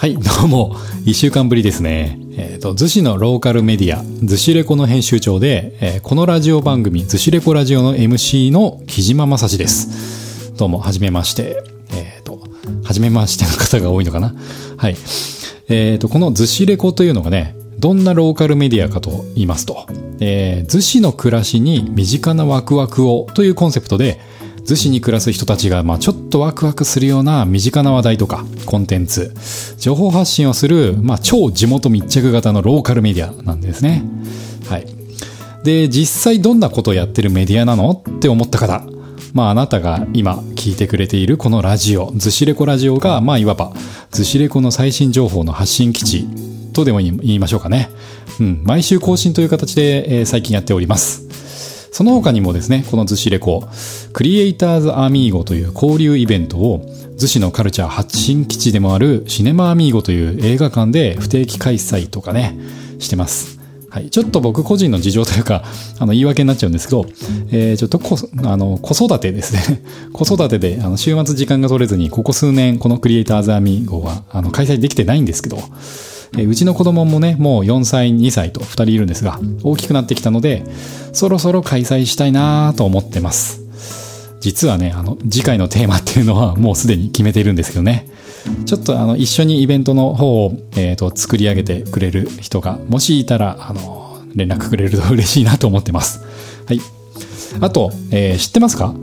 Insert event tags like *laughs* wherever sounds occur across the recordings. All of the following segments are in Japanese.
はい、どうも、一週間ぶりですね。えっ、と、逗子のローカルメディア、逗子レコの編集長で、えーこのラジオ番組、逗子レコラジオの MC の木島正史です。どうも、はじめまして。えっ、と、はじめましての方が多いのかなはい。えっ、と、この逗子レコというのがね、どんなローカルメディアかと言いますと、えー、逗子の暮らしに身近なワクワクをというコンセプトで、逗子に暮らす人たちが、まあ、ちょっとワクワクするような身近な話題とかコンテンツ情報発信をする、まあ、超地元密着型のローカルメディアなんですね。はい。で実際どんなことをやってるメディアなのって思った方まああなたが今聞いてくれているこのラジオ逗子レコラジオがまあいわば逗子レコの最新情報の発信基地とでも言いましょうかね。うん。毎週更新という形で、えー最近やっております。その他にもですね、この逗子レコ、クリエイターズアミーゴという交流イベントを、逗子のカルチャー発信基地でもあるシネマアミーゴという映画館で不定期開催とかね、してます。はい。ちょっと僕個人の事情というか、あの、言い訳になっちゃうんですけど、えー、ちょっとこ、あの、子育てですね。*laughs* 子育てで、あの、週末時間が取れずに、ここ数年、このクリエイターズアミーゴは、あの、開催できてないんですけど、えうちの子供もね、もう4歳、2歳と2人いるんですが、大きくなってきたので、そろそろ開催したいなと思ってます。実はね、あの、次回のテーマっていうのはもうすでに決めているんですけどね。ちょっとあの、一緒にイベントの方を、えっ、と、作り上げてくれる人が、もしいたら、あの、連絡くれると嬉しいなと思ってます。はい。あと、えー知ってますか？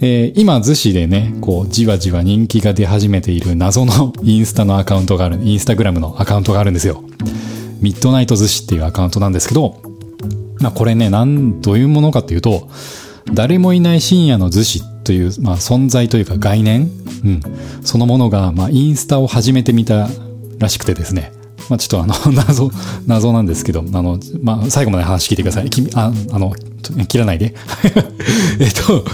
えー今、逗子でね、こう、じわじわ人気が出始めている謎の *laughs* インスタのアカウントがある、インスタグラムのアカウントがあるんですよ。ミッドナイト逗子っていうアカウントなんですけど、まあこれね、なん、どういうものかっていうと、誰もいない深夜の逗子という、まあ存在というか概念、うん、そのものが、まあインスタを始めてみたらしくてですね、まあちょっとあの、*laughs* 謎、謎なんですけど、あの、まあ最後まで話聞いてください。君、あ、あの、切らないで。*laughs* えっと、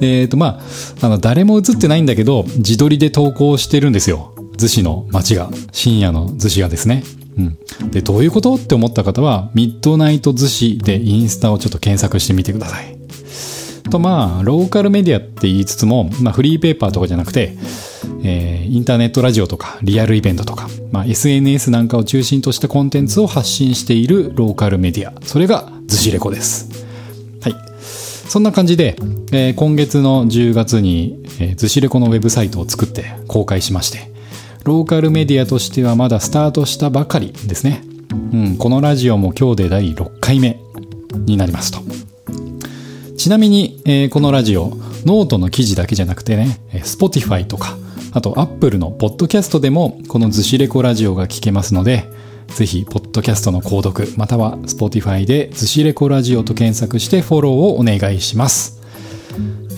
えっと、まあ、あの、誰も映ってないんだけど、自撮りで投稿してるんですよ。逗子の街が。深夜の逗子がですね。うん。で、どういうこと？って思った方は、ミッドナイト逗子でインスタをちょっと検索してみてください。と、まあ、ローカルメディアって言いつつも、まあ、フリーペーパーとかじゃなくて、えーインターネットラジオとか、リアルイベントとか、まあ、SNS なんかを中心としたコンテンツを発信しているローカルメディア。それが、逗子レコです。はい。そんな感じで、えー今月の10月に、えー、逗子レコのウェブサイトを作って公開しまして、ローカルメディアとしてはまだスタートしたばかりですね。うん、このラジオも今日で第6回目になりますと。ちなみに、えーこのラジオ、ノートの記事だけじゃなくてね、えー Spotify とか、あと Apple のポッドキャストでもこの逗子レコラジオが聞けますので、ぜひ、ポッドキャストの購読、または Spotify で逗子レコラジオと検索してフォローをお願いします。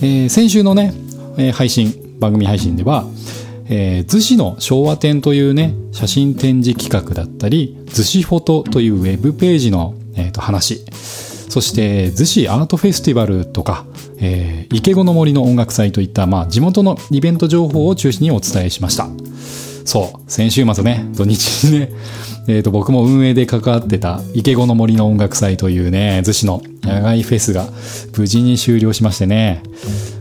えー先週のね、えー配信、番組配信では、えー、逗子の昭和展というね、写真展示企画だったり、逗子フォトというウェブページの、えーと話、そして、逗子アートフェスティバルとか、えー池子の森の音楽祭といった、まあ、地元のイベント情報を中心にお伝えしました。そう、先週末ね、土日にね、えっ、と、僕も運営で関わってた池子の森の音楽祭というね、逗子の野外フェスが無事に終了しましてね、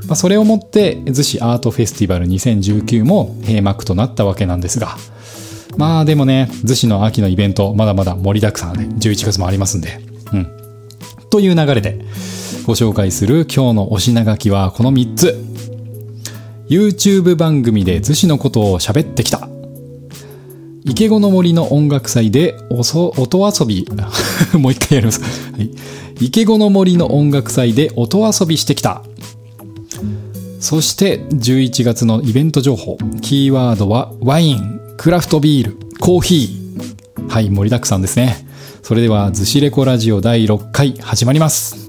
まあ、それをもって、逗子アートフェスティバル2019も閉幕となったわけなんですが、まあでもね、逗子の秋のイベント、まだまだ盛りだくさんで、11月もありますんで、うん。という流れで、ご紹介する今日のお品書きはこの3つ。YouTube 番組で逗子のことを喋ってきた。池子の森の音楽祭でおそ音遊び、*laughs* もう一回やります。はい。池子の森の音楽祭で音遊びしてきた。そして11月のイベント情報。キーワードはワイン、クラフトビール、コーヒー。はい、盛りだくさんですね。それでは、逗子レコラジオ第6回始まります。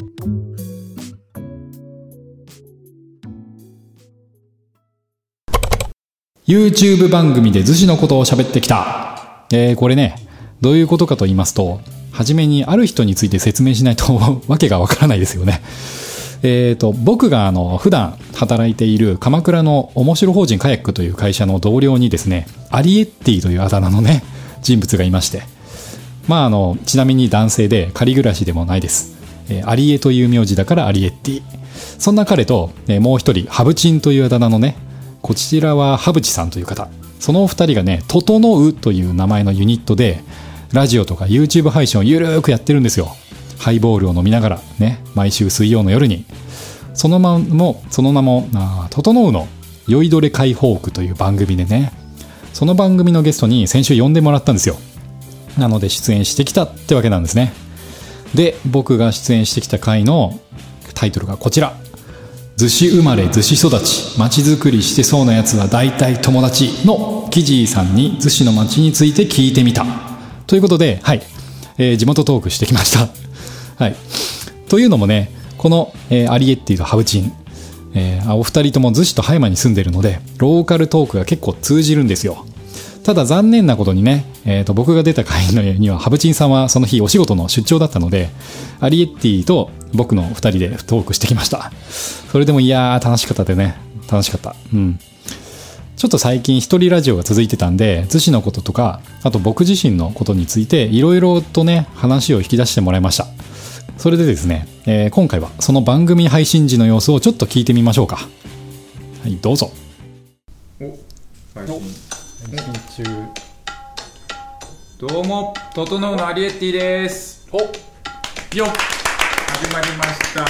YouTube 番組で逗子のことを喋ってきた。えー、これね、どういうことかと言いますと、はじめにある人について説明しないとわけがわからないですよね。えっ、と、僕があの、普段働いている鎌倉の面白法人カヤックという会社の同僚にですね、アリエッティというあだ名のね、人物がいまして、まああの、ちなみに男性で仮暮らしでもないです。えーアリエという名字だからアリエッティ。そんな彼と、えーもう一人、ハブチンというあだ名のね、こちらはハブチさんという方。そのお二人がね、整うという名前のユニットで、ラジオとか YouTube 配信をゆるーくやってるんですよ。ハイボールを飲みながら、ね、毎週水曜の夜に。そのまも、その名も、あ整うの酔いどれ解放区という番組でね、その番組のゲストに先週呼んでもらったんですよ。なので出演してきたってわけなんですね。で、僕が出演してきた回のタイトルがこちら。逗子生まれ逗子育ち、街づくりしてそうなやつは大体友達のキジーさんに逗子の街について聞いてみた。ということで、はい、えー、地元トークしてきました。*laughs* はい。というのもね、この、えー、アリエッティとハブチン、えー、お二人とも逗子と葉山に住んでるので、ローカルトークが結構通じるんですよ。ただ残念なことにね、えー、と僕が出た回のにはハブチンさんはその日お仕事の出張だったのでアリエッティと僕の2人でトークしてきました。それでもいやー楽しかったでね。楽しかった。うん。ちょっと最近一人ラジオが続いてたんで逗子のこととかあと僕自身のことについていろいろとね話を引き出してもらいました。それでですね、えー、今回はその番組配信時の様子をちょっと聞いてみましょうか。はいどうぞ。お配信中。どうも整うのアリエッティです。お。よ始まりました。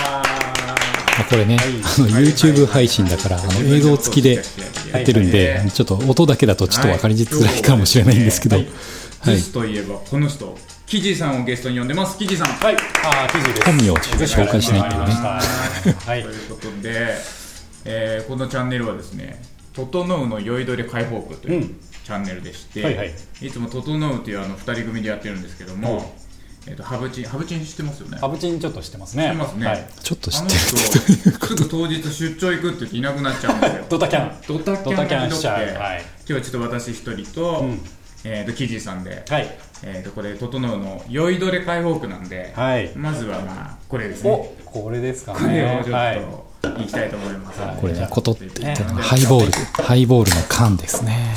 これね、はい、あの YouTube 配信だからあの映像付きでやってるんで、ちょっと音だけだとちょっと分かりづらいかもしれないんですけど、はい、はい、とい。えばこの人キジさんをゲストに呼んでますキジさんはい。あキジです本名を紹介しない。ってい。うねはい。とい。うことで、えー、このチャンネルはですね「整うの酔い。どれ解放区」とい。う、うんチャンネルでして、はいはい、いつも「整う」というあの2人組でやってるんですけども、えーと、ハブチンハブチン知ってますよね？ハブチンちょっと知ってますね。知ってますね、はい、ちょっと知ってるすぐ当日出張行くって言っていなくなっちゃうんですよ。ドタキャン。ドタキャンしちゃう、はい、今日はちょっと私一人と、うん、えーと、キジさんで、はい。えーと、これ「整う」の酔いどれ解放区なんで、はい、まずはまあこれですね。これですかね。これをちょっと、はいいきたいと思います。これね、ことって言ってハイボール、ハイボールの缶ですね。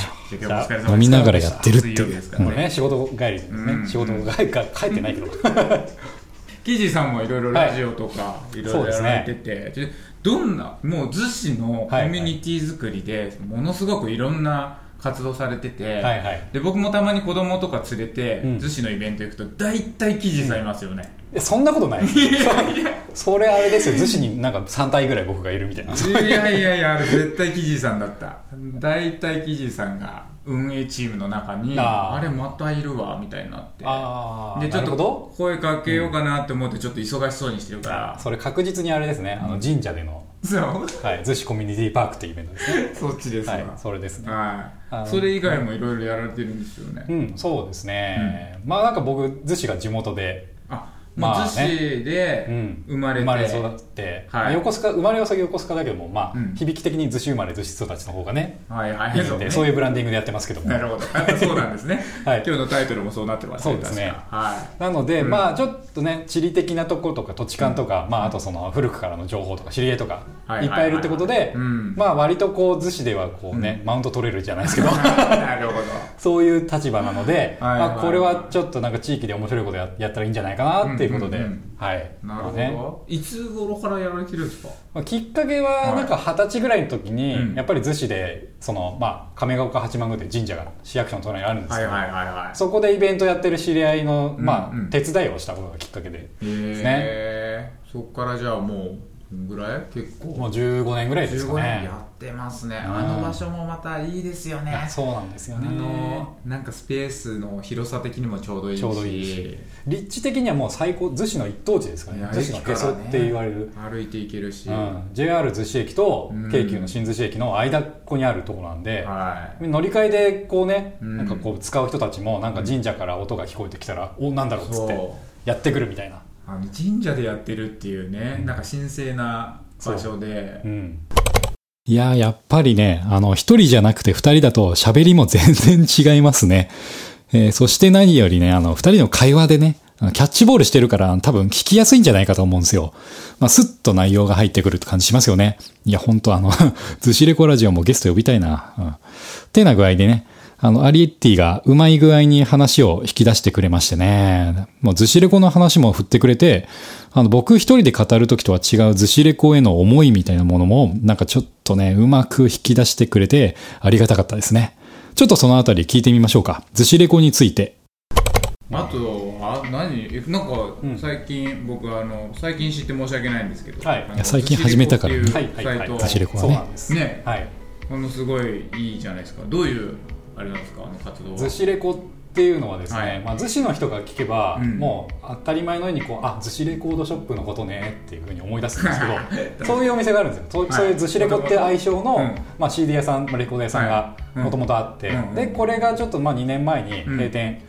飲みながらやってるっていう。これね、仕事帰りですね。仕事帰帰ってないけど。*laughs* キジさんもいろいろラジオとかいろいろやられてて、どんな、もう逗子のコミュニティ作りで、ものすごくいろんな活動されてて、はいはい、で僕もたまに子供とか連れて、逗子のイベント行くと大体記事されますよね、うん、そんなことない？それあれですよ。逗子になんか3体ぐらい僕がいるみたいな。いやいやいやあれ絶対記事さんだった。大体記事さんが運営チームの中にあれまたいるわみたいになって。でちょっと声かけようかなって思ってちょっと忙しそうにしてるから、うん、それ確実にあれですね。あの神社でのそう。はい逗子コミュニティパークっていうイベントですね。そっちですはいそれですね。はい。それ以外もいろいろやられてるんですよね。うんそうですね、うん、まあなんか僕逗子が地元であまあ、逗子で生まれて、生まれ育って、はい、横須賀生まれは先横須賀だけども、まあ、響き的に逗子生まれ逗子育ちの方がね、はいはい、いいので、そういうブランディングでやってますけども。なるほど。*laughs* そうなんですね、はい、今日のタイトルもそうなってますねそうですね、はい、なので、まあちょっとね地理的なとことか土地勘とか、まああとその古くからの情報とか知り合いとかいっぱいいるってことで、まあ割とこう逗子ではこうね、マウント取れるじゃないですけど。*laughs* なるほど。*laughs* そういう立場なので、まあ、これはちょっとなんか地域で面白いことややったらいいんじゃないかなっていうことで、はい。なるほど、ね、いつ頃からやられてるんですか、まあ、きっかけは、なんか二十歳ぐらいの時に、はい、やっぱり逗子で、その、まあ、亀岡八幡宮で神社が市役所の隣にあるんですけど、はいはいはいはい、そこでイベントやってる知り合いの、まあ、うん。うん、手伝いをしたことがきっかけでですね。へそこからじゃあもう、ぐらい？結構。もう15年ぐらいですかね。やってますね、あの場所もまたいいですよね。そうなんですよね。あのなんかスペースの広さ的にもちょうどいいし。ちょうどいいし。立地的にはもう最高逗子の一等地ですかね。逗子のへそって言われる、歩いていけるし、うん、JR 逗子駅と京急の新逗子駅の間っこにあるところなんで、はい、乗り換えでこうね、なんかこう使う人たちもなんか神社から音が聞こえてきたら、おなんだろうっつってやってくるみたいな。あの神社でやってるっていうね、うん、なんか神聖な場所で、うん、いやーやっぱりねあの一人じゃなくて二人だと喋りも全然違いますね、えー、そして何よりねあの二人の会話でねキャッチボールしてるから多分聞きやすいんじゃないかと思うんですよ。まあ、スッと内容が入ってくるって感じしますよね。いや、ほんとあの、*laughs* ズシレコラジオもゲスト呼びたいな。うん。ってな具合でね、あの、アリエッティがうまい具合に話を引き出してくれましてね。もうズシレコの話も振ってくれて、あの、僕一人で語るときとは違うズシレコへの思いみたいなものも、なんかちょっとね、うまく引き出してくれて、ありがたかったですね。ちょっとそのあたり聞いてみましょうか。ずしレコについて。あと、あ、何？なんか、最近、僕、あの、最近知って申し訳ないんですけど、はい、最近始めたからね。はい、サイト。ずしレコはね。ね。はい。このすごいいいじゃないですか。どういう、あれなんですか、あの活動は。ずしレコっていうのはですね、はい、まあ、逗子の人が聞けば、うん、もう当たり前のようにこうあ逗子レコードショップのことねっていうふうに思い出すんですけど *laughs* そういうお店があるんですよ、はい、そういう逗子レコって愛称の、うん、まあ、CD 屋さん、まあ、レコード屋さんがもともとあって、うん、でこれがちょっとまあ2年前に閉店、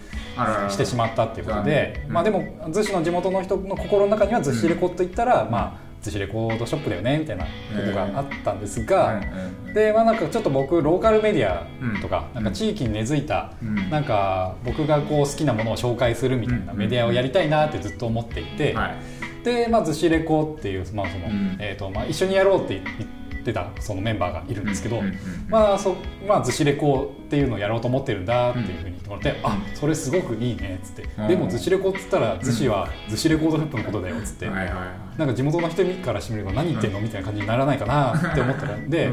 してしまったっていうことで、まあ、でも逗子の地元の人の心の中には逗子レコって言ったら、まあ寿司レコードショップだよねみたいなことがあったんですが、でまあなんかちょっと僕ローカルメディアとか,、なんか地域に根付いた、なんか僕がこう好きなものを紹介するみたいなメディアをやりたいなってずっと思っていて、でまあ寿司レコっていう、まあそのえーとまあ、一緒にやろうって言って。ってたそのメンバーがいるんですけど、まあそまあ、ずしレコっていうのをやろうと思ってるんだっていうふうに言ってもらって、うん、あそれすごくいいねっつって、でもずしレコっつったらずしはずしレコードショップのことだよっつって、なんか地元の人からしてみれば何言ってんのみたいな感じにならないかなって思ったらで、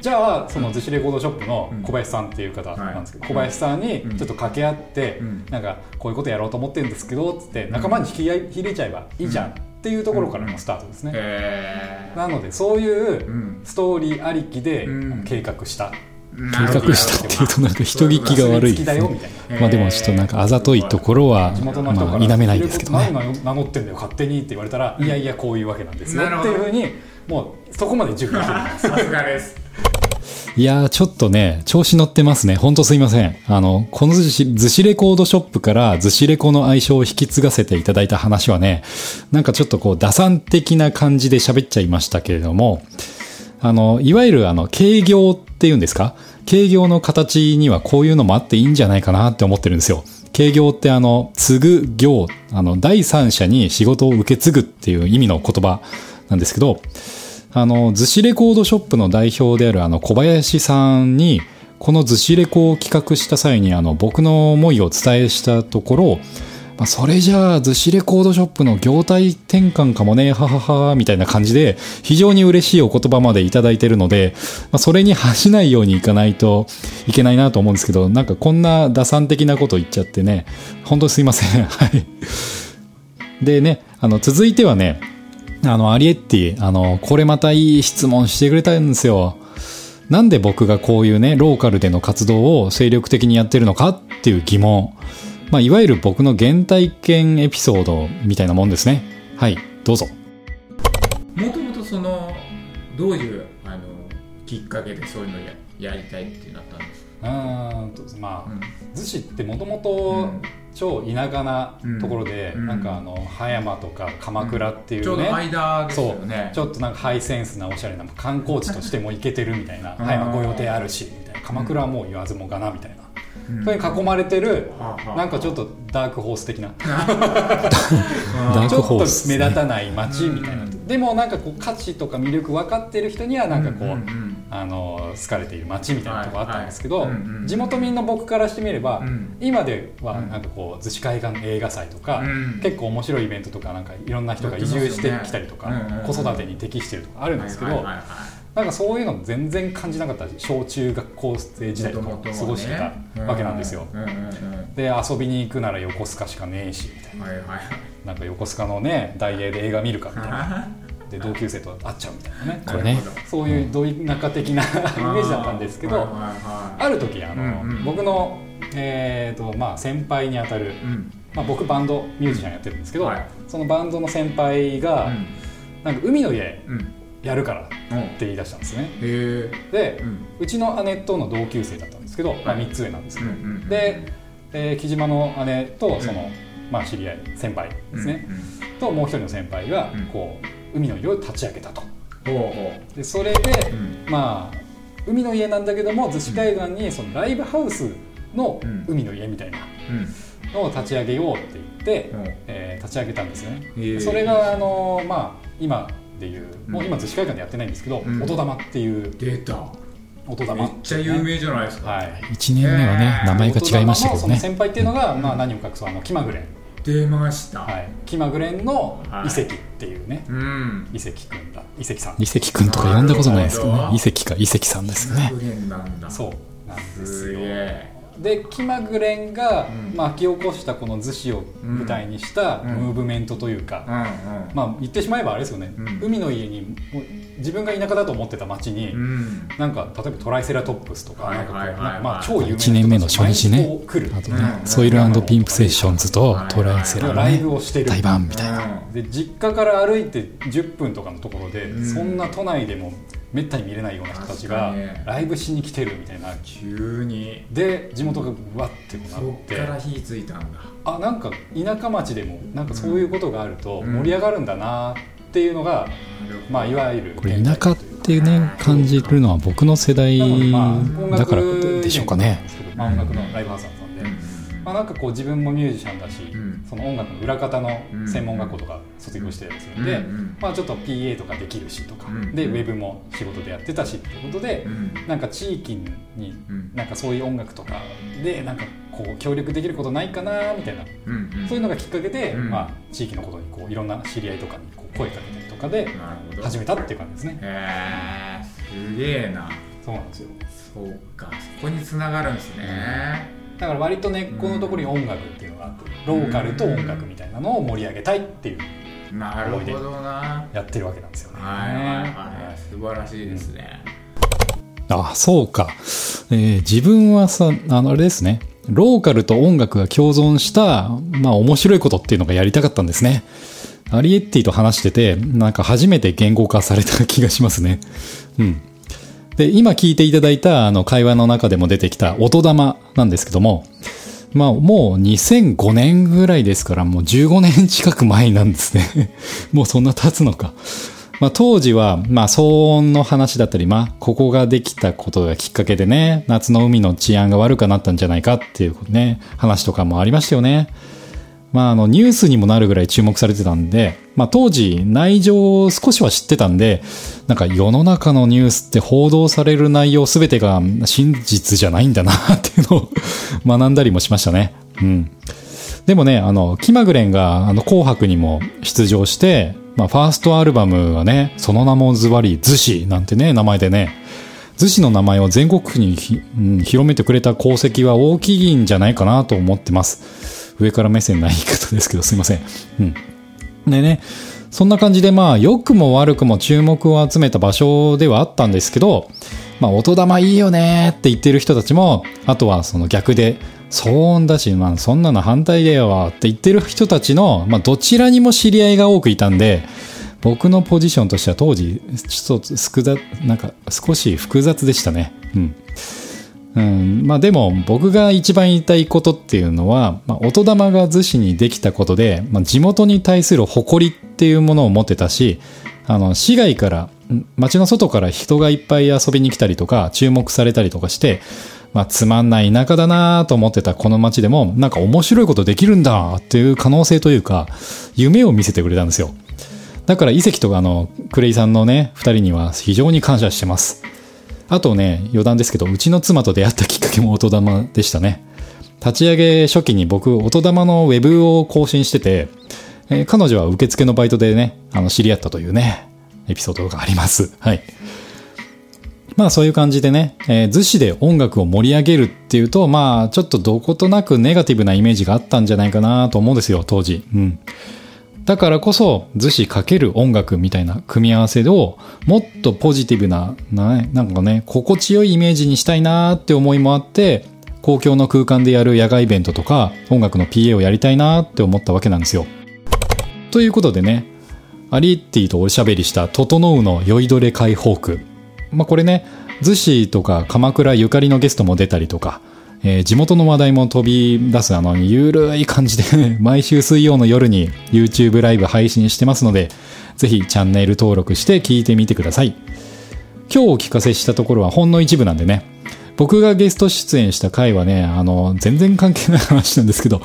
じゃあその逗子レコードショップの小林さんっていう方なんですけど、小林さんにちょっと掛け合って、なんかこういうことやろうと思ってるんですけどっつって仲間に引き入れちゃえばいいじゃん。っていうところからのスタートですね、なのでそういうストーリーありきで計画した、計画した。っていうとなんか人聞きが悪いです、ね、まあでもちょっとなんかあざといところはまあ否めないですけどね。何名乗ってんだよ勝手にって言われたら、いやいやこういうわけなんですよ。っていうふうにもうそこまで準備して *laughs* さすがですいやー、ちょっとね、調子乗ってますね。ほんとすいません。あの、このずし、ずしレコードショップからずしレコの愛称を引き継がせていただいた話はね、なんかちょっとこう、打算的な感じで喋っちゃいましたけれども、あの、いわゆるあの、軽業っていうんですか？軽業の形にはこういうのもあっていいんじゃないかなって思ってるんですよ。軽業ってあの、継ぐ業、あの、第三者に仕事を受け継ぐっていう意味の言葉なんですけど、あの、寿司レコードショップの代表であるあの小林さんに、この寿司レコを企画した際にあの僕の思いを伝えしたところ、まあ、それじゃあ寿司レコードショップの業態転換かもね、ははは、みたいな感じで、非常に嬉しいお言葉までいただいてるので、まあ、それに恥しないようにいかないといけないなと思うんですけど、なんかこんな打算的なこと言っちゃってね、本当にすいません。はい。でね、あの、続いてはね、あの、アリエッティ、あの、これまたいい質問してくれたんですよ。なんで僕がこういうね、ローカルでの活動を精力的にやってるのかっていう疑問。まあ、いわゆる僕の原体験エピソードみたいなもんですね。はい、どうぞ。もともとその、どういう、あの、きっかけでそういうのややりたいってなったんですか？うんまあ、うん、逗子ってもともと超田舎なところで、うん、なんかあの葉山とか鎌倉っていうね、うん、ちょうど間ですよね。ちょっとなんかハイセンスなおしゃれな観光地としても行けてるみたいな葉山御用邸あるしみたいな。鎌倉はもう言わずもがなみたいな。それに囲まれてる、なんかちょっとダークホース的な。*laughs* ちょっと目立たない街みたいな、でもなんかこう価値とか魅力分かってる人にはなんかこう、あの好かれている街みたいなとこあったんですけど、地元民の僕からしてみれば、今ではなんかこう逗子海岸映画祭とか、結構面白いイベントとかなんかいろんな人が移住してきたりとか、子育てに適してるとかあるんですけど。なんかそういうの全然感じなかった小中学校生時代とか過ごしてたわけなんですよ。で遊びに行くなら横須賀しかねえしみたいな、はいはい、なんか横須賀のね大英で映画見るかみたいな。*laughs* で同級生と会っちゃうみたいなね。これね。そういうど田舎的なイメージだったんですけどある時あの、僕の、えーとまあ、先輩にあたる、まあ、僕バンドミュージシャンやってるんですけど、そのバンドの先輩が、なんか海の家、やるからって言い出したんですね、で、うちの姉との同級生だったんですけど、まあ、3つ上なんですけど、で、えー、木島の姉とその、まあ、知り合い先輩ですね、ともう一人の先輩がこう海の家を立ち上げたと、でそれで、まあ海の家なんだけども逗子海岸にそのライブハウスの海の家みたいなのを立ち上げようって言って、えー、立ち上げたんですよね、それがあのまあ今っていう、もう今逗子会館でやってないんですけど、音玉っていう出た。音玉、めっちゃ有名じゃないですか、はい、1年目はね名前が違いましたけどね。先輩っていうのが、まあ、何を隠そうあの気まぐれ。ん出ました、はい、気まぐれんの遺跡っていうね、はい、遺跡くんだ。遺跡さん。遺跡くんとか呼んだことないですけどね。遺跡か。遺跡さんですね。そうなんですよで気まぐれんが、うん、巻き起こしたこの逗子を舞台にしたムーブメントというか、うん、まあ言ってしまえばあれですよね、うん、海の家に自分が田舎だと思ってた町に、なんか例えばトライセラトップスとかまあ超有名な1年目の初日ね。あとね、ソイルピンプセッションズとトライセラライブをしてる。対バンみたいな、で実家から歩いて10分とかのところで、そんな都内でもめったに見れないような人たちがライブしに来てるみたいな。急に。で地元がわってなって。そっから火ついたんだ。あなんか田舎町でもなんかそういうことがあると盛り上がるんだなっていうのが、うん、まあいわゆるこれ田舎っていうね感じるのは僕の世代だからでしょうかね、まあ、音楽のライブハウスさんで、まあ、なんかこう自分もミュージシャンだし、うん、その音楽の裏方の専門学校とか卒業してたりするんで、まあ、ちょっと PA とかできるしとか、でウェブも仕事でやってたしっていうことで、なんか地域になんかそういう音楽とかでなんかこう協力できることないかなみたいな、そういうのがきっかけで、まあ、地域のことにこういろんな知り合いとかにこう声かけたりとかで始めたっていう感じですね。へえすげえな。そうなんですよ。そうか。そこにつながるんですね、だから割と根っこのところに音楽っていうのがあって、ローカルと音楽みたいなのを盛り上げたいっていうなるほどなやってるわけなんですよね。はいはいはい、素晴らしいですね。うん、あそうか、えー、自分はさあのあれですねローカルと音楽が共存したまあ面白いことっていうのがやりたかったんですね。アリエッティと話しててなんか初めて言語化された気がしますね。うん。で、今聞いていただいたあの会話の中でも出てきた音玉なんですけども、まあもう2005年ぐらいですからもう15年近く前なんですね。*laughs* もうそんな経つのか。まあ当時はまあ騒音の話だったり、まあここができたことがきっかけでね、夏の海の治安が悪くなったんじゃないかっていうね、話とかもありましたよね。まあ、あの、ニュースにもなるぐらい注目されてたんで、まあ、当時、内情を少しは知ってたんで、なんか世の中のニュースって報道される内容すべてが真実じゃないんだなっていうのを *laughs* 学んだりもしましたね。うん。でもね、あの、気まぐれんが、あの、紅白にも出場して、まあ、ファーストアルバムがね、その名もズバリ、ズシなんてね、名前でね、逗子の名前を全国区に、うん、広めてくれた功績は大きいんじゃないかなと思ってます。上から目線な言い方ですけど、すいません。うん。でね、そんな感じでまあ、良くも悪くも注目を集めた場所ではあったんですけど、まあ、音玉いいよねって言ってる人たちも、あとはその逆で、騒音だし、まあ、そんなの反対だよって言ってる人たちの、まあ、どちらにも知り合いが多くいたんで、僕のポジションとしては当時、ちょっと、なんか少し複雑でしたね。うん。まあでも僕が一番言いたいことっていうのは、まあ、音玉が逗子にできたことで、まあ、地元に対する誇りっていうものを持ってたし、あの、市外から、街の外から人がいっぱい遊びに来たりとか、注目されたりとかして、まあ、つまんない田舎だなと思ってたこの街でも、なんか面白いことできるんだっていう可能性というか、夢を見せてくれたんですよ。だから遺跡とかあの、クレイさんのね、二人には非常に感謝してます。あとね、余談ですけど、うちの妻と出会ったきっかけも音玉でしたね。立ち上げ初期に僕、音玉のウェブを更新してて、えー、彼女は受付のバイトでね、あの、知り合ったというね、エピソードがあります。はい。まあそういう感じでね、えー、逗子で音楽を盛り上げるっていうと、まあちょっとどことなくネガティブなイメージがあったんじゃないかなと思うんですよ、当時。うん。だからこそ、逗子かける音楽みたいな組み合わせを、もっとポジティブな、ななんかね、心地よいイメージにしたいなーって思いもあって、公共の空間でやる野外イベントとか、音楽の PA をやりたいなーって思ったわけなんですよ。ということでね、アリッティとおしゃべりした、整うの酔いどれ解放区。まあ、これね、逗子とか鎌倉ゆかりのゲストも出たりとか、えー、地元の話題も飛び出すあのゆるい感じで毎週水曜の夜に YouTube ライブ配信してますのでぜひチャンネル登録して聞いてみてください。今日お聞かせしたところはほんの一部なんでね僕がゲスト出演した回はねあの全然関係ない話なんですけど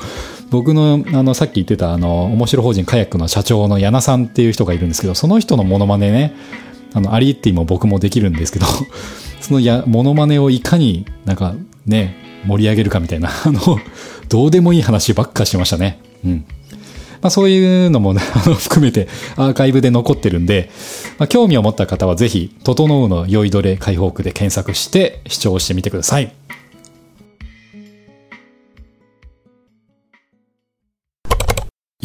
僕のあのさっき言ってたあの面白法人カヤックの社長の矢名さんっていう人がいるんですけどその人のモノマネねあのアリエッティも僕もできるんですけどそのやモノマネをいかになんかね盛り上げるかみたいな、*laughs* あの、どうでもいい話ばっかしてましたね。うん。まあそういうのも、ね、*laughs* あの、含めてアーカイブで残ってるんで、まあ、興味を持った方はぜひ、整うの酔いどれ解放区で検索して視聴してみてください。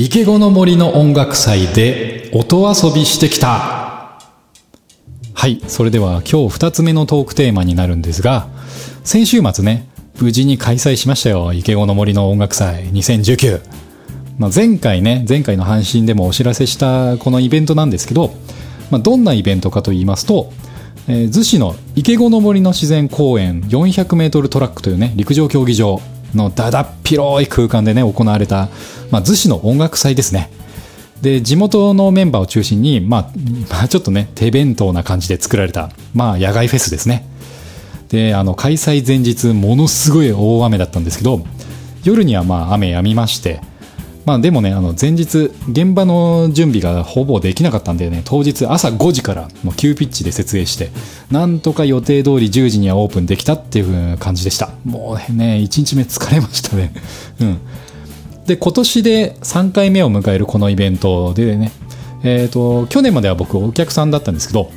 池子の森の音楽祭で音遊びしてきたはいそれでは今日二つ目のトークテーマになるんですが先週末ね無事に開催しましたよ池子の森の音楽祭2019、まあ、前回ね前回の配信でもお知らせしたこのイベントなんですけど、まあ、どんなイベントかと言いますとえー、逗子の池子の森の自然公園 400m トラックというね陸上競技場のだだっ広い空間でね行われた、まあ、逗子の音楽祭ですね。で地元のメンバーを中心に、まあ、まあちょっとね手弁当な感じで作られた、まあ、野外フェスですね。であの開催前日ものすごい大雨だったんですけど夜にはまあ雨止みましてまあでもねあの前日現場の準備がほぼできなかったんでね。当日朝5時からもう急ピッチで設営してなんとか予定通り10時にはオープンできたっていう感じでした。もうね1日目疲れましたね。*laughs* うん。で今年で3回目を迎えるこのイベントでねえっ、ー、と去年までは僕お客さんだったんですけど、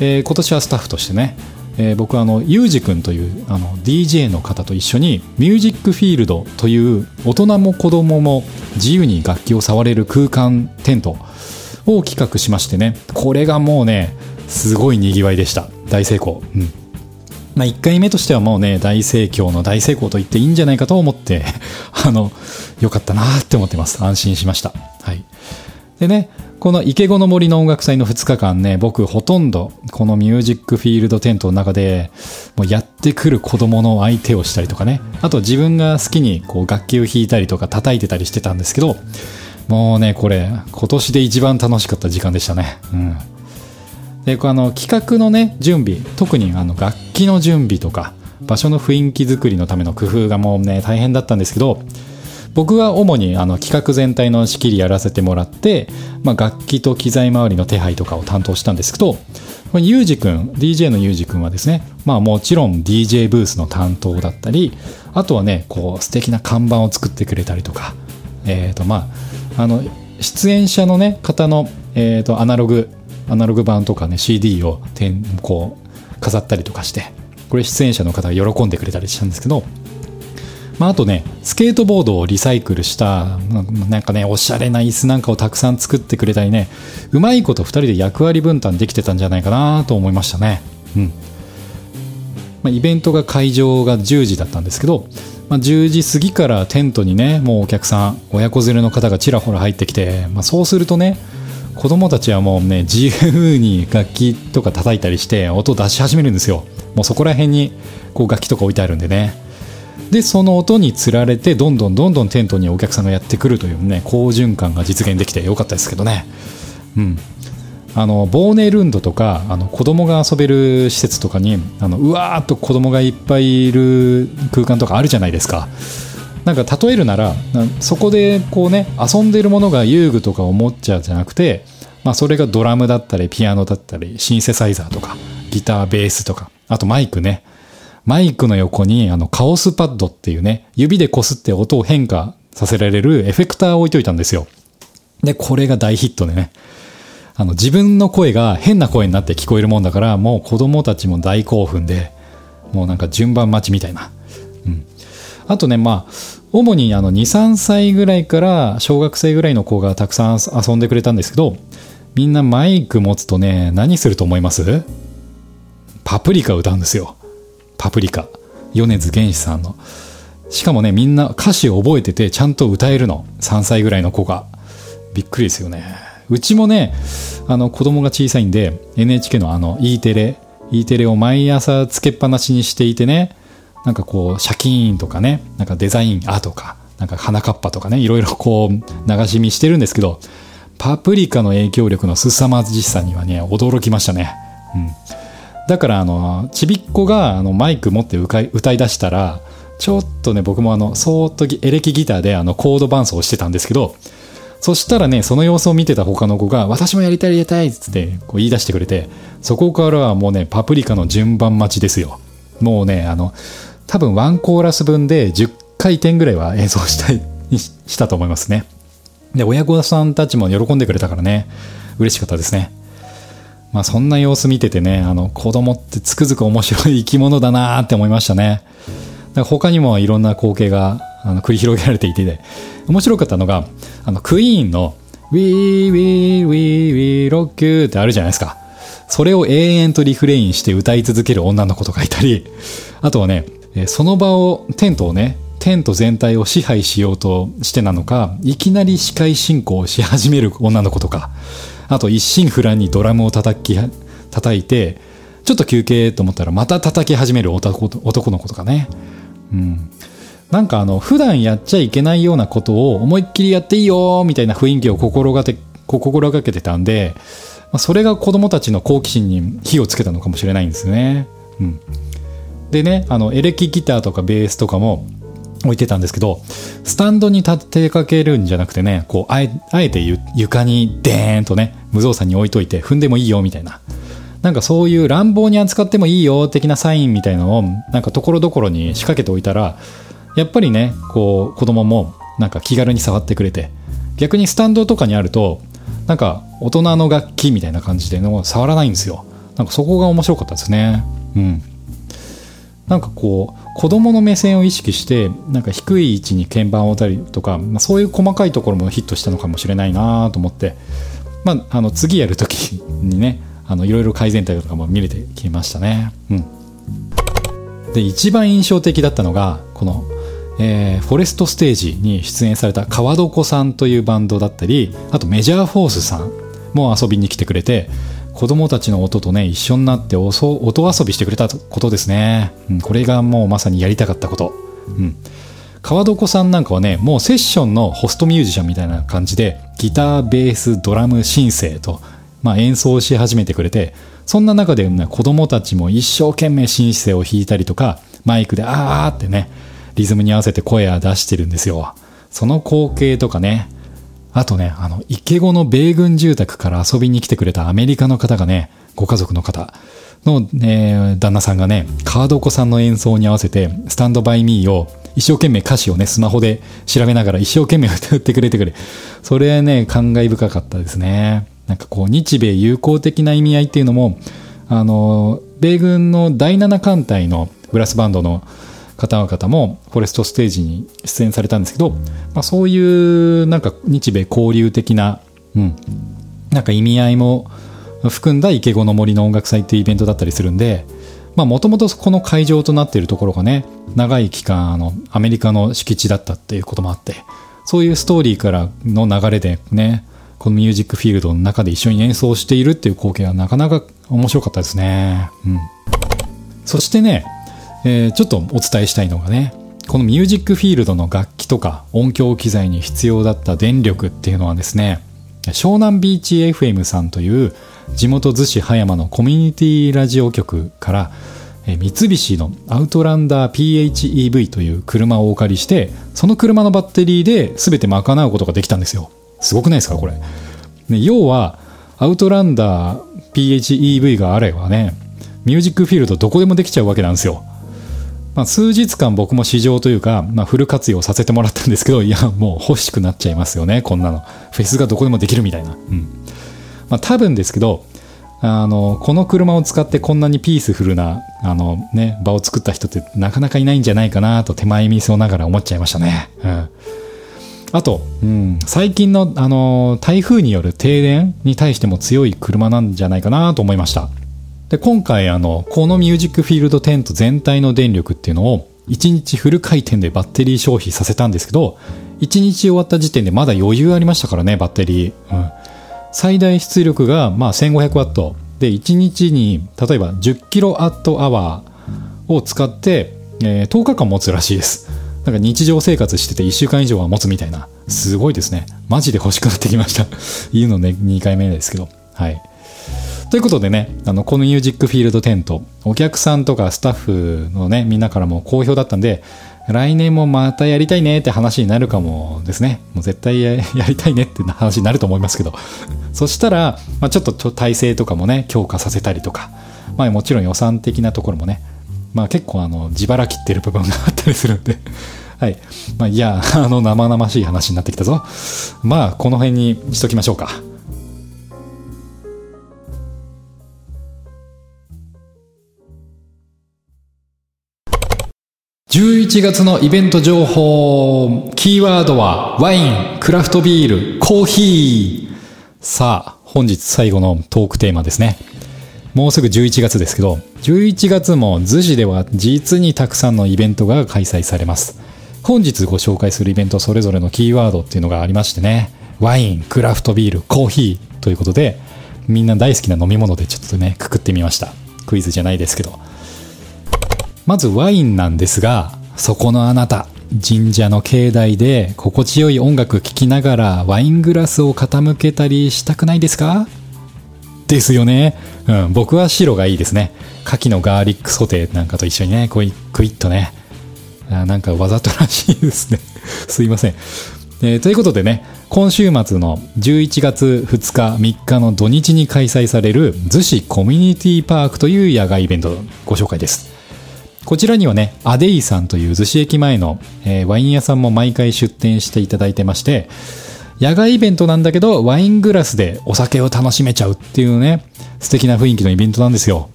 えー、今年はスタッフとしてねえー、僕はあのユージ君というあの DJ の方と一緒にミュージックフィールドという大人も子供も自由に楽器を触れる空間テントを企画しましてねこれがもうねすごいにぎわいでした。大成功。うん。まあ、1回目としてはもうね大盛況の大成功と言っていいんじゃないかと思って *laughs* あのよかったなって思ってます。安心しました。はい。でねこの池子の森の音楽祭の2日間ね、僕ほとんどこのミュージックフィールドテントの中で、もうやってくる子供の相手をしたりとかね、あと自分が好きにこう楽器を弾いたりとか叩いてたりしてたんですけど、もうね、これ、今年で一番楽しかった時間でしたね。うん。で、あの、企画のね、準備、特にあの楽器の準備とか、場所の雰囲気作りのための工夫がもうね、大変だったんですけど、僕は主にあの企画全体の仕切りやらせてもらって、まあ、楽器と機材周りの手配とかを担当したんですけどユージ君 DJ のユージ君はですね、まあ、もちろん DJ ブースの担当だったりあとはねこう素敵な看板を作ってくれたりとか、えーとまあ、あの出演者の、ね、方の、えーと、アナログアナログ版とかね CD をこう飾ったりとかしてこれ出演者の方が喜んでくれたりしたんですけどまあ、あとねスケートボードをリサイクルしたなんかねおしゃれな椅子なんかをたくさん作ってくれたりねうまいこと2人で役割分担できてたんじゃないかなと思いましたね。うん、まあ、イベントが会場が10時だったんですけど、まあ、10時過ぎからテントにねもうお客さん親子連れの方がちらほら入ってきて、まあ、そうするとね子供たちはもうね自由に楽器とか叩いたりして音出し始めるんですよ。もうそこら辺にこう楽器とか置いてあるんでね。でその音につられてどんどんどんどんテントにお客さんがやってくるというね好循環が実現できてよかったですけどね。うん。あのボーネルンドとかあの子供が遊べる施設とかにあのうわーっと子供がいっぱいいる空間とかあるじゃないですか。なんか例えるならそこでこうね遊んでるものが遊具とかおもちゃじゃなくて、まあ、それがドラムだったりピアノだったりシンセサイザーとかギターベースとかあとマイクね。マイクの横にあのカオスパッドっていうね、指で擦って音を変化させられるエフェクターを置いといたんですよ。で、これが大ヒットでね。あの、自分の声が変な声になって聞こえるもんだから、もう子供たちも大興奮で、もうなんか順番待ちみたいな。うん。あとね、まあ、主にあの、2、3歳ぐらいから小学生ぐらいの子がたくさん遊んでくれたんですけど、みんなマイク持つとね、何すると思います？パプリカ歌うんですよ。パプリカ米津玄師さんの。しかもねみんな歌詞を覚えててちゃんと歌えるの。3歳ぐらいの子が。びっくりですよね。うちもねあの子供が小さいんで NHK のあの E テレ E テレを毎朝つけっぱなしにしていてねなんかこうシャキーンとかねなんかデザインあとかなんか花かっぱとかねいろいろこう流し見してるんですけどパプリカの影響力の凄まじさにはね驚きましたね。うん。だからあのちびっ子があのマイク持って歌い歌い出したらちょっとね僕もあのそーっとエレキギターであのコード伴奏をしてたんですけどそしたらねその様子を見てた他の子が「私もやりたいやりたい」っつってこう言い出してくれてそこからはもうねパプリカの順番待ちですよ。もうねあの多分ワンコーラス分で10回転ぐらいは演奏したいしたと思いますね。で親御さんたちも喜んでくれたからね。嬉しかったですね。まあ、そんな様子見ててねあの子供ってつくづく面白い生き物だなって思いましたねら他にもいろんな光景があの繰り広げられていて、面白かったのが、あの、クイーンの We, we, we, we, rock you ってあるじゃないですか。それを永遠とリフレインして歌い続ける女の子とかいたり、あとはね、その場を、テントをね、テント全体を支配しようとしてなのか、いきなり司会進行し始める女の子とか、あと一心不乱にドラムを叩き、叩いて、ちょっと休憩と思ったらまた叩き始める男男の子とかね。うん。なんかあの、普段やっちゃいけないようなことを思いっきりやっていいよみたいな雰囲気を心がて、心がけてたんで、まあ、それが子供たちの好奇心に火をつけたのかもしれないんですね。うん。でね、あの、エレキギターとかベースとかも置いてたんですけど、スタンドに立てかけるんじゃなくてね、こう、あえあえて床にデーンとね、無造作に置いといて踏んでもいいよみたいな。なんかそういう乱暴に扱ってもいいよ的なサインみたいのを、なんかところどころに仕掛けておいたら、やっぱりね、こう、子供もなんか気軽に触ってくれて、逆にスタンドとかにあると、なんか大人の楽器みたいな感じでの触らないんですよ。なんかそこが面白かったですね。うん。なんかこう、子供の目線を意識して、なんか低い位置に鍵盤を置いたりとか、まあ、そういう細かいところもヒットしたのかもしれないなと思って、まあ、あの、次やるときにね、あの、いろいろ改善点とかも見れてきましたね。うん。で、一番印象的だったのが、この、えー、フォレストステージに出演された川床さんというバンドだったり、あとメジャーフォースさんも遊びに来てくれて、子供たちの音とね、一緒になって音遊びしてくれたことですね。うん、これがもうまさにやりたかったこと。うん。川床さんなんかはね、もうセッションのホストミュージシャンみたいな感じで、ギター、ベース、ドラム、シンセと、まあ、演奏し始めてくれて、そんな中で、ね、子供たちも一生懸命シンセを弾いたりとか、マイクであーってね、リズムに合わせて声を出してるんですよ。その光景とかね、あとね、あの、池子の米軍住宅から遊びに来てくれたアメリカの方がね、ご家族の方の、えー、旦那さんがね、カード子さんの演奏に合わせて、スタンドバイミーを一生懸命歌詞をね、スマホで調べながら一生懸命歌ってくれてくれ。それはね、感慨深かったですね。なんかこう、日米友好的な意味合いっていうのも、あの、米軍の第7艦隊のブラスバンドの方々もフォレストステージに出演されたんですけど、まあ、そういうなんか日米交流的な、うん、なんか意味合いも含んだ池子の森の音楽祭っていうイベントだったりするんで、もともとこの会場となっているところがね、長い期間あのアメリカの敷地だったっていうこともあって、そういうストーリーからの流れでね、このミュージックフィールドの中で一緒に演奏しているっていう光景はなかなか面白かったですね。うん。そしてね、えー、ちょっとお伝えしたいのがね、このミュージックフィールドの楽器とか音響機材に必要だった電力っていうのはですね、湘南ビーチ FM さんという地元逗子葉山のコミュニティラジオ局から三菱のアウトランダー PHEV という車をお借りしてその車のバッテリーで全て賄うことができたんですよ。すごくないですかこれ、ね、要はアウトランダー PHEV があればねミュージックフィールドどこでもできちゃうわけなんですよ。まあ、数日間僕も試乗というか、まあ、フル活用させてもらったんですけど、いや、もう欲しくなっちゃいますよね、こんなの。フェスがどこでもできるみたいな。うん。まあ、多分ですけど、あの、この車を使ってこんなにピースフルな、あのね、場を作った人ってなかなかいないんじゃないかなと手前味噌ながら思っちゃいましたね。うん。あと、うん、最近の、あの、台風による停電に対しても強い車なんじゃないかなと思いました。で、今回あの、このミュージックフィールドテント全体の電力っていうのを1日フル回転でバッテリー消費させたんですけど、1日終わった時点でまだ余裕ありましたからね、バッテリー。うん。最大出力がまあ1500ワット。で、1日に例えば10キロワットアワーを使って、えー、10日間持つらしいです。なんか日常生活してて1週間以上は持つみたいな。すごいですね。マジで欲しくなってきました。*laughs* 言うのね、2回目ですけど。はい。ということでね、あの、このミュージックフィールドテント、お客さんとかスタッフのね、みんなからも好評だったんで、来年もまたやりたいねって話になるかもですね。もう絶対や *laughs* りたいねって話になると思いますけど。そしたら、まあ、ちょっと体制とかもね、強化させたりとか、まあもちろん予算的なところもね、まあ結構あの、自腹切ってる部分があったりするんで、はい。まあいや、あの生々しい話になってきたぞ。まあこの辺にしときましょうか。11月のイベント情報、キーワードはワイン、クラフトビール、コーヒー。さあ、本日最後のトークテーマですね。もうすぐ11月ですけど、11月も逗子では実にたくさんのイベントが開催されます。本日ご紹介するイベントそれぞれのキーワードっていうのがありましてね、ワイン、クラフトビール、コーヒーということで、みんな大好きな飲み物でちょっとね、くくってみました。クイズじゃないですけど。まずワインなんですが、そこのあなた、神社の境内で心地よい音楽聴きながらワイングラスを傾けたりしたくないですか？ですよね。うん、僕は白がいいですね。牡蠣のガーリックソテーなんかと一緒にね、こうクイッとね。あなんかわざとらしいですね。*laughs* すいません。えー、ということでね、今週末の11月2日3日の土日に開催される逗子コミュニティパークという野外イベントご紹介です。こちらにはね、アデイさんという逗子駅前の、えー、ワイン屋さんも毎回出店していただいてまして、野外イベントなんだけど、ワイングラスでお酒を楽しめちゃうっていうね、素敵な雰囲気のイベントなんですよ。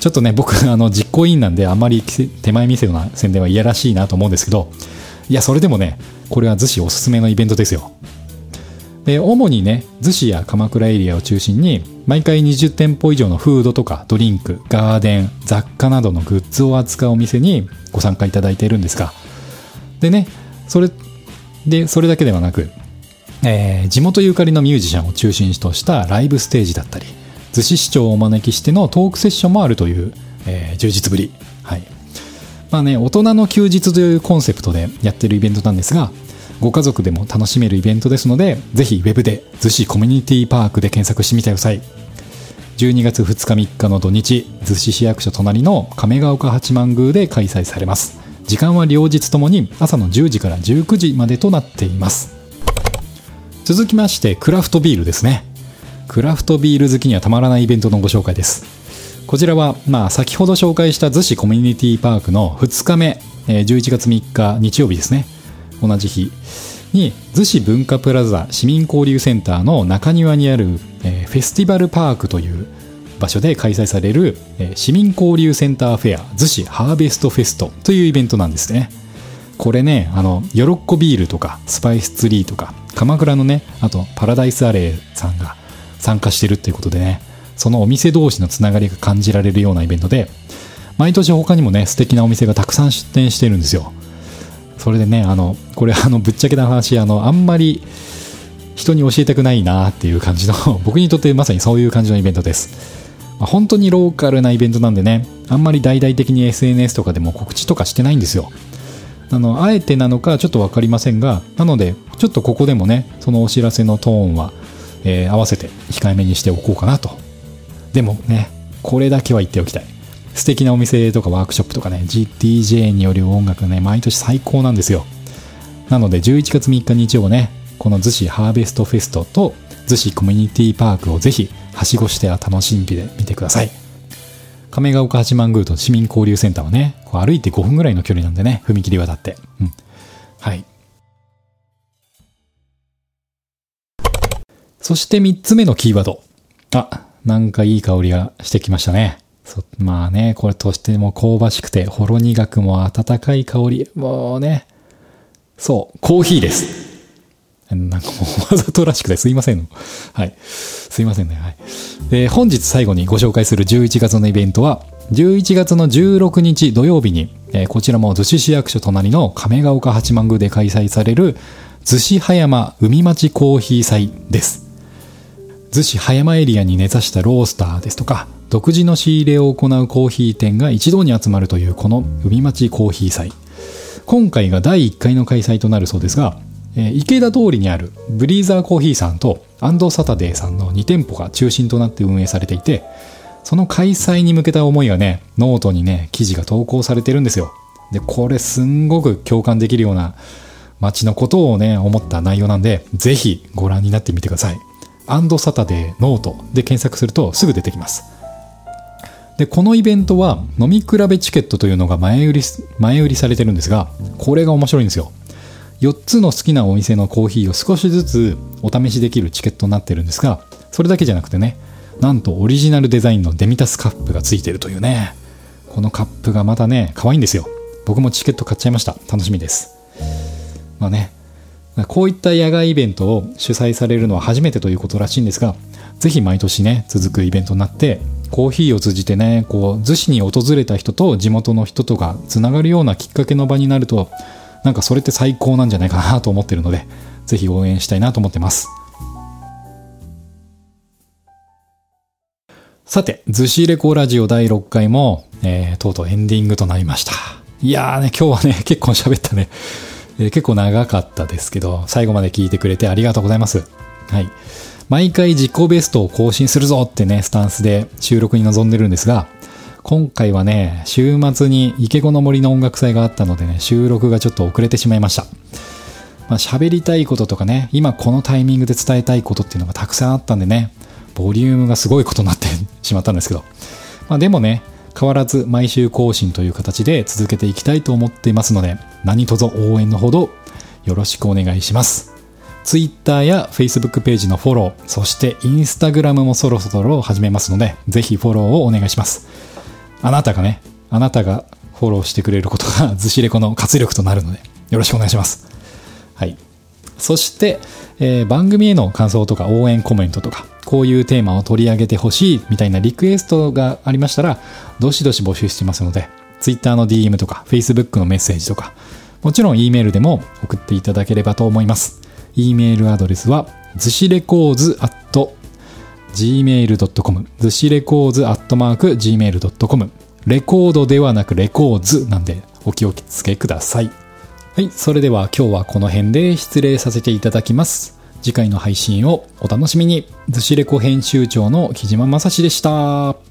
ちょっとね、僕、あの、実行委員なんで、あんまり手前見せような宣伝はいやらしいなと思うんですけど、いや、それでもね、これは逗子おすすめのイベントですよ。で、主にね、逗子や鎌倉エリアを中心に、毎回20店舗以上のフードとかドリンク、ガーデン、雑貨などのグッズを扱うお店にご参加いただいているんですが、でね、それ、で、それだけではなく、えー、地元ゆかりのミュージシャンを中心としたライブステージだったり、逗子市長をお招きしてのトークセッションもあるという、えー、充実ぶり。はい。まあね、大人の休日というコンセプトでやってるイベントなんですが、ご家族でも楽しめるイベントですので、ぜひウェブで逗子コミュニティパークで検索してみてください。12月2日3日の土日、逗子市役所隣の亀ヶ丘八幡宮で開催されます。時間は両日ともに朝の10時から19時までとなっています。続きまして、クラフトビールですね。クラフトビール好きにはたまらないイベントのご紹介です。こちらは、まあ、先ほど紹介した逗子コミュニティパークの2日目、11月3日日曜日ですね。同じ日。に逗子文化プラザ市民交流センターの中庭にある、えー、フェスティバルパークという場所で開催される、えー、市民交流センターフェア逗子ハーベストフェストというイベントなんですね。これねあのヨロッコビールとかスパイスツリーとか鎌倉のねあとパラダイスアレイさんが参加してるっていうことでねそのお店同士のつながりが感じられるようなイベントで毎年他にもね素敵なお店がたくさん出店してるんですよ。それでねあのこれあのぶっちゃけな話あのあんまり人に教えたくないなっていう感じの *laughs* 僕にとってまさにそういう感じのイベントです、まあ、本当にローカルなイベントなんでねあんまり大々的に SNS とかでも告知とかしてないんですよ。あのあえてなのかちょっと分かりませんがなのでちょっとここでもねそのお知らせのトーンは、えー、合わせて控えめにしておこうかなと。でもねこれだけは言っておきたい。素敵なお店とかワークショップとかね、DJ による音楽ね、毎年最高なんですよ。なので11月3日日曜ね、この逗子ハーベストフェストと逗子コミュニティパークをぜひはしごしては楽しんでみてください。亀ヶ丘八幡宮と市民交流センターはね、こう歩いて5分ぐらいの距離なんでね、踏切渡って。うん。はい。そして3つ目のキーワード。あ、なんかいい香りがしてきましたね。そまあね、これとしても香ばしくて、ほろ苦くも温かい香り。もうね、そう、コーヒーです。なんかもうわざとらしくてすいません。はい。すいませんね。はい。で、本日最後にご紹介する11月のイベントは、11月の16日土曜日に、えー、こちらも逗子市役所隣の亀ヶ丘八幡宮で開催される、逗子葉山海町コーヒー祭です。逗子葉山エリアに根ざしたロースターですとか、独自の仕入れを行うコーヒー店が一堂に集まるというこの海町コーヒー祭。今回が第1回の開催となるそうですが、えー、池田通りにあるブリーザーコーヒーさんとアンドサタデーさんの2店舗が中心となって運営されていてその開催に向けた思いがねノートにね記事が投稿されてるんですよ。でこれすんごく共感できるような街のことをね思った内容なんでぜひご覧になってみてください。アンドサタデーノートで検索するとすぐ出てきますで、このイベントは飲み比べチケットというのが前売り、前売りされてるんですが、これが面白いんですよ。4つの好きなお店のコーヒーを少しずつお試しできるチケットになってるんですが、それだけじゃなくてね、なんとオリジナルデザインのデミタスカップがついてるというね、このカップがまたね、可愛いんですよ。僕もチケット買っちゃいました。楽しみです。まあね、こういった野外イベントを主催されるのは初めてということらしいんですが、ぜひ毎年ね、続くイベントになって、コーヒーを通じてね、こう、逗子に訪れた人と地元の人とがつながるようなきっかけの場になると、なんかそれって最高なんじゃないかなと思ってるので、ぜひ応援したいなと思ってます。さて、逗子レコーラジオ第6回も、えー、とうとうエンディングとなりました。いやーね、今日はね、結構喋ったね。えー、結構長かったですけど、最後まで聞いてくれてありがとうございます。はい。毎回自己ベストを更新するぞってね、スタンスで収録に臨んでるんですが、今回はね、週末に池子の森の音楽祭があったのでね、収録がちょっと遅れてしまいました。まあ、喋りたいこととかね、今このタイミングで伝えたいことっていうのがたくさんあったんでね、ボリュームがすごいことになってしまったんですけど、まあでもね、変わらず毎週更新という形で続けていきたいと思っていますので、何卒応援のほどよろしくお願いします。Twitter や Facebook ページのフォロー、そして Instagram もそろそろ始めますので、ぜひフォローをお願いします。あなたがね、あなたがフォローしてくれることがずしレコの活力となるので、よろしくお願いします。はい。そして、えー、番組への感想とか応援コメントとか、こういうテーマを取り上げてほしいみたいなリクエストがありましたら、どしどし募集してますので、Twitter の DM とか Facebook のメッセージとか、もちろん E メールでも送っていただければと思います。E メールアドレスは、ずしレコーズ at gmail.com ずしレコーズアットマーク gmail.com レコードではなくレコーズなんでお気をつけください。はい、それでは今日はこの辺で失礼させていただきます。次回の配信をお楽しみに。ずしレコ編集長の木島正史でした。